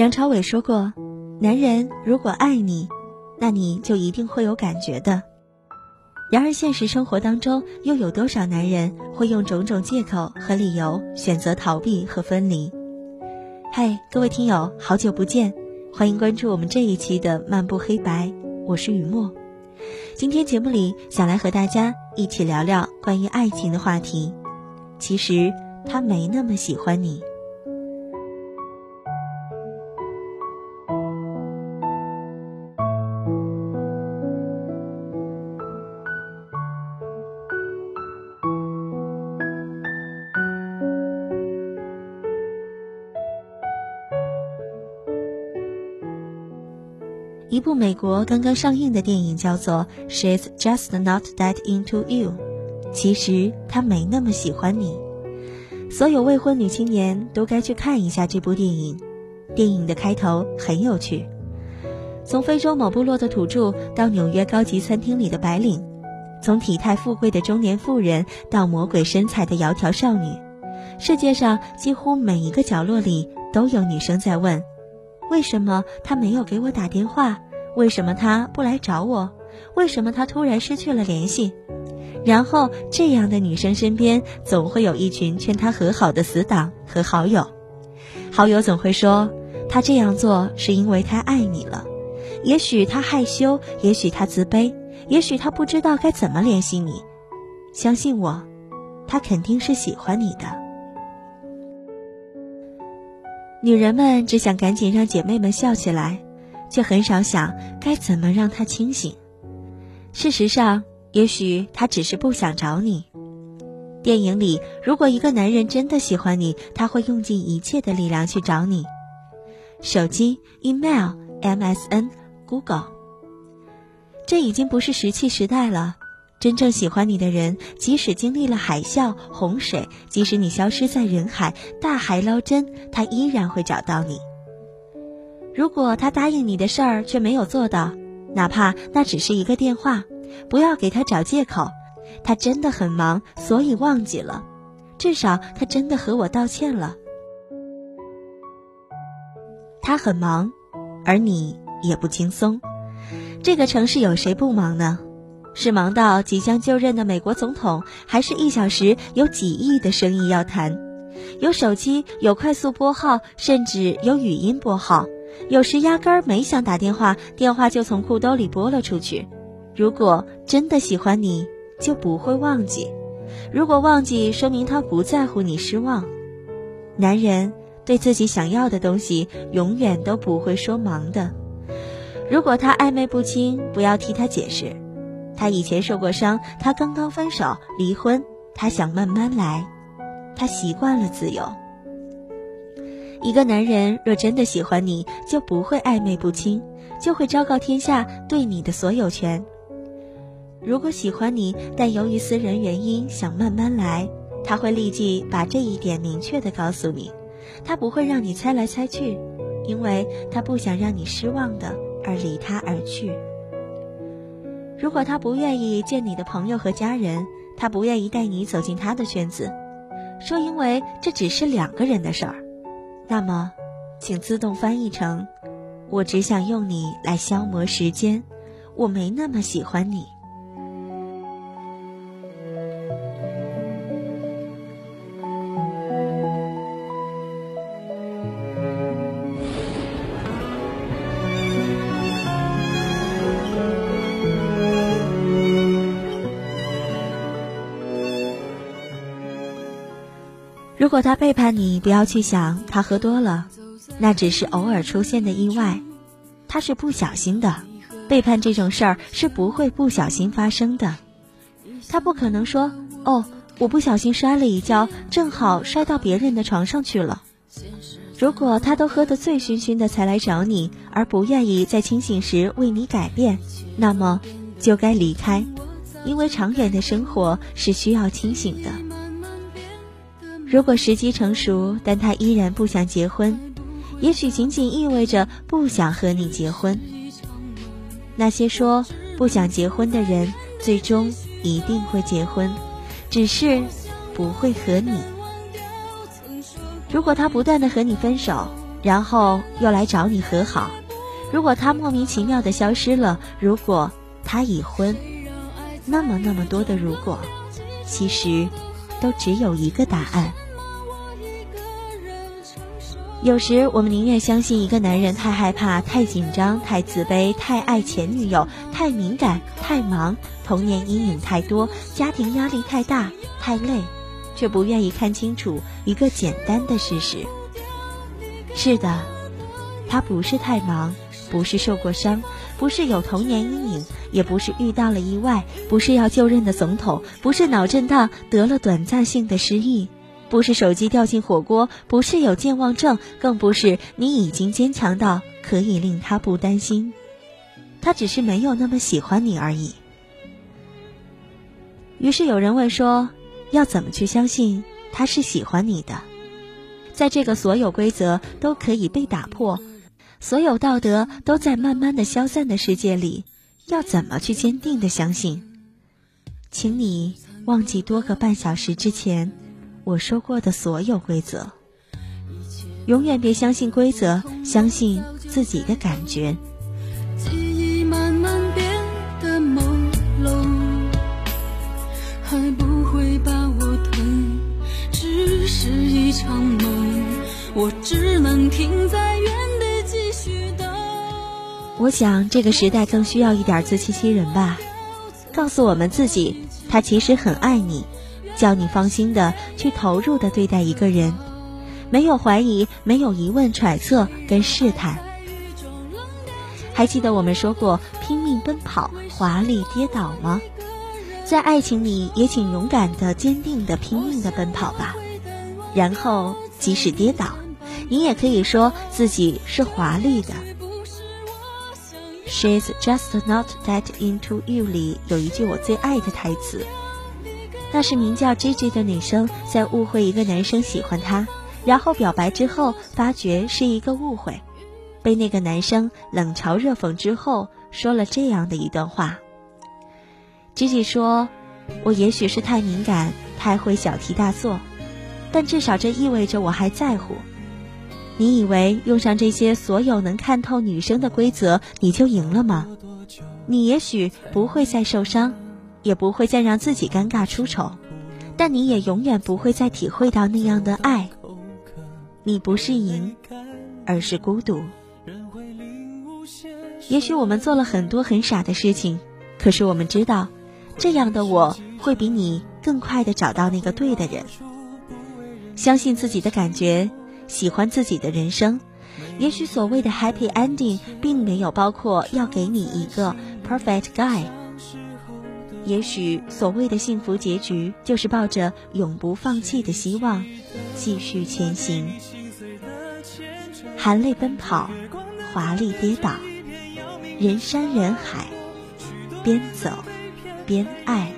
梁朝伟说过：“男人如果爱你，那你就一定会有感觉的。”然而现实生活当中，又有多少男人会用种种借口和理由选择逃避和分离？嗨，各位听友，好久不见，欢迎关注我们这一期的漫步黑白，我是雨墨。今天节目里想来和大家一起聊聊关于爱情的话题。其实他没那么喜欢你。一部美国刚刚上映的电影叫做《She's Just Not That Into You》，其实她没那么喜欢你。所有未婚女青年都该去看一下这部电影。电影的开头很有趣，从非洲某部落的土著到纽约高级餐厅里的白领，从体态富贵的中年妇人到魔鬼身材的窈窕少女，世界上几乎每一个角落里都有女生在问。为什么他没有给我打电话？为什么他不来找我？为什么他突然失去了联系？然后，这样的女生身边总会有一群劝她和好的死党和好友。好友总会说，他这样做是因为他爱你了。也许他害羞，也许他自卑，也许他不知道该怎么联系你。相信我，他肯定是喜欢你的。女人们只想赶紧让姐妹们笑起来，却很少想该怎么让他清醒。事实上，也许他只是不想找你。电影里，如果一个男人真的喜欢你，他会用尽一切的力量去找你。手机、email、MSN、Google，这已经不是石器时代了。真正喜欢你的人，即使经历了海啸、洪水，即使你消失在人海，大海捞针，他依然会找到你。如果他答应你的事儿却没有做到，哪怕那只是一个电话，不要给他找借口，他真的很忙，所以忘记了。至少他真的和我道歉了。他很忙，而你也不轻松。这个城市有谁不忙呢？是忙到即将就任的美国总统，还是一小时有几亿的生意要谈？有手机，有快速拨号，甚至有语音拨号。有时压根儿没想打电话，电话就从裤兜里拨了出去。如果真的喜欢你，就不会忘记；如果忘记，说明他不在乎你失望。男人对自己想要的东西，永远都不会说忙的。如果他暧昧不清，不要替他解释。他以前受过伤，他刚刚分手离婚，他想慢慢来，他习惯了自由。一个男人若真的喜欢你，就不会暧昧不清，就会昭告天下对你的所有权。如果喜欢你，但由于私人原因想慢慢来，他会立即把这一点明确的告诉你，他不会让你猜来猜去，因为他不想让你失望的而离他而去。如果他不愿意见你的朋友和家人，他不愿意带你走进他的圈子，说因为这只是两个人的事儿，那么，请自动翻译成：我只想用你来消磨时间，我没那么喜欢你。如果他背叛你，不要去想他喝多了，那只是偶尔出现的意外，他是不小心的。背叛这种事儿是不会不小心发生的，他不可能说：“哦，我不小心摔了一跤，正好摔到别人的床上去了。”如果他都喝得醉醺醺的才来找你，而不愿意在清醒时为你改变，那么就该离开，因为长远的生活是需要清醒的。如果时机成熟，但他依然不想结婚，也许仅仅意味着不想和你结婚。那些说不想结婚的人，最终一定会结婚，只是不会和你。如果他不断的和你分手，然后又来找你和好。如果他莫名其妙的消失了，如果他已婚，那么那么多的如果，其实都只有一个答案。有时我们宁愿相信一个男人太害怕、太紧张、太自卑、太爱前女友、太敏感、太忙、童年阴影太多、家庭压力太大、太累，却不愿意看清楚一个简单的事实：是的，他不是太忙，不是受过伤，不是有童年阴影，也不是遇到了意外，不是要就任的总统，不是脑震荡得了短暂性的失忆。不是手机掉进火锅，不是有健忘症，更不是你已经坚强到可以令他不担心，他只是没有那么喜欢你而已。于是有人问说，要怎么去相信他是喜欢你的？在这个所有规则都可以被打破，所有道德都在慢慢的消散的世界里，要怎么去坚定的相信？请你忘记多个半小时之前。我说过的所有规则，永远别相信规则，相信自己的感觉。记忆慢慢变得朦胧，还不会把我吞，只是一场梦，我只能停在原地继续等。我想这个时代更需要一点自欺欺人吧，告诉我们自己，他其实很爱你。叫你放心的去投入的对待一个人，没有怀疑，没有疑问、揣测跟试探。还记得我们说过拼命奔跑、华丽跌倒吗？在爱情里，也请勇敢的、坚定的、拼命的奔跑吧。然后，即使跌倒，你也可以说自己是华丽的。She's just not that into you 里有一句我最爱的台词。那是名叫 J J 的女生在误会一个男生喜欢她，然后表白之后发觉是一个误会，被那个男生冷嘲热讽之后说了这样的一段话。Gigi 说：“我也许是太敏感，太会小题大做，但至少这意味着我还在乎。你以为用上这些所有能看透女生的规则你就赢了吗？你也许不会再受伤。”也不会再让自己尴尬出丑，但你也永远不会再体会到那样的爱。你不是赢，而是孤独。也许我们做了很多很傻的事情，可是我们知道，这样的我会比你更快的找到那个对的人。相信自己的感觉，喜欢自己的人生。也许所谓的 happy ending 并没有包括要给你一个 perfect guy。也许所谓的幸福结局，就是抱着永不放弃的希望，继续前行，含泪奔跑，华丽跌倒，人山人海，边走边爱。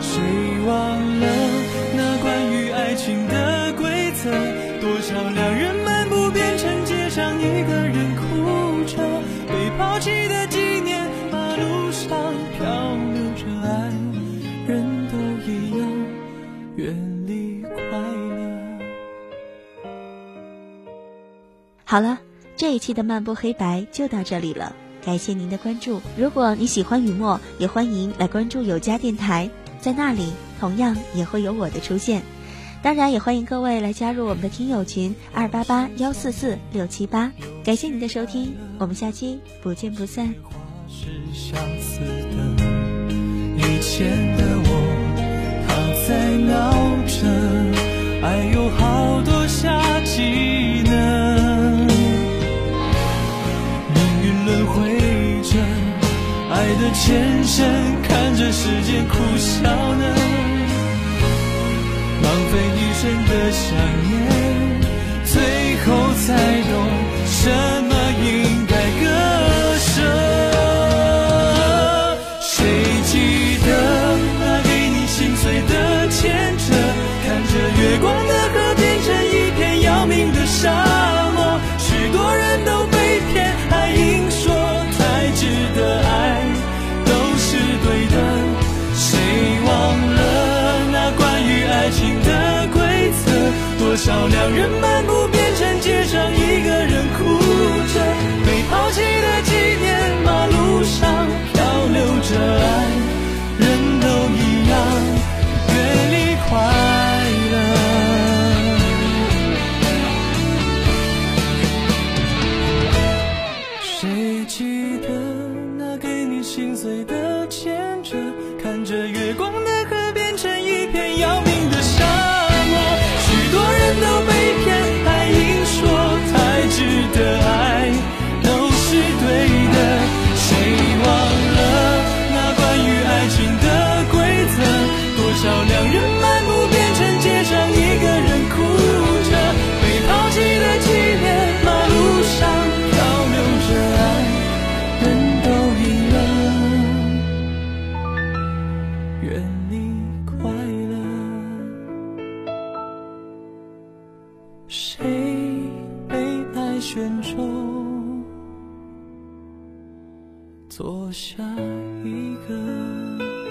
谁忘了那关于爱情的规则？多少两人漫步，变成街上一个人哭着。抛弃的纪念，马路上漂流着爱，人都一样，远离快乐。好了，这一期的漫步黑白就到这里了，感谢您的关注。如果你喜欢雨墨，也欢迎来关注有家电台，在那里同样也会有我的出现。当然，也欢迎各位来加入我们的听友群二八八幺四四六七八。感谢您的收听，我们下期不见不散。以前的我，他在闹着，爱有好多夏季呢。命运轮回着，爱的前身，看着时间苦笑呢。真的想念，最后才懂两人漫步变成街上，一个人哭着被抛弃的纪念。马路上漂流着爱，人都一样，远离快乐。谁记得那给你心碎的牵着，看着月光。做下一个。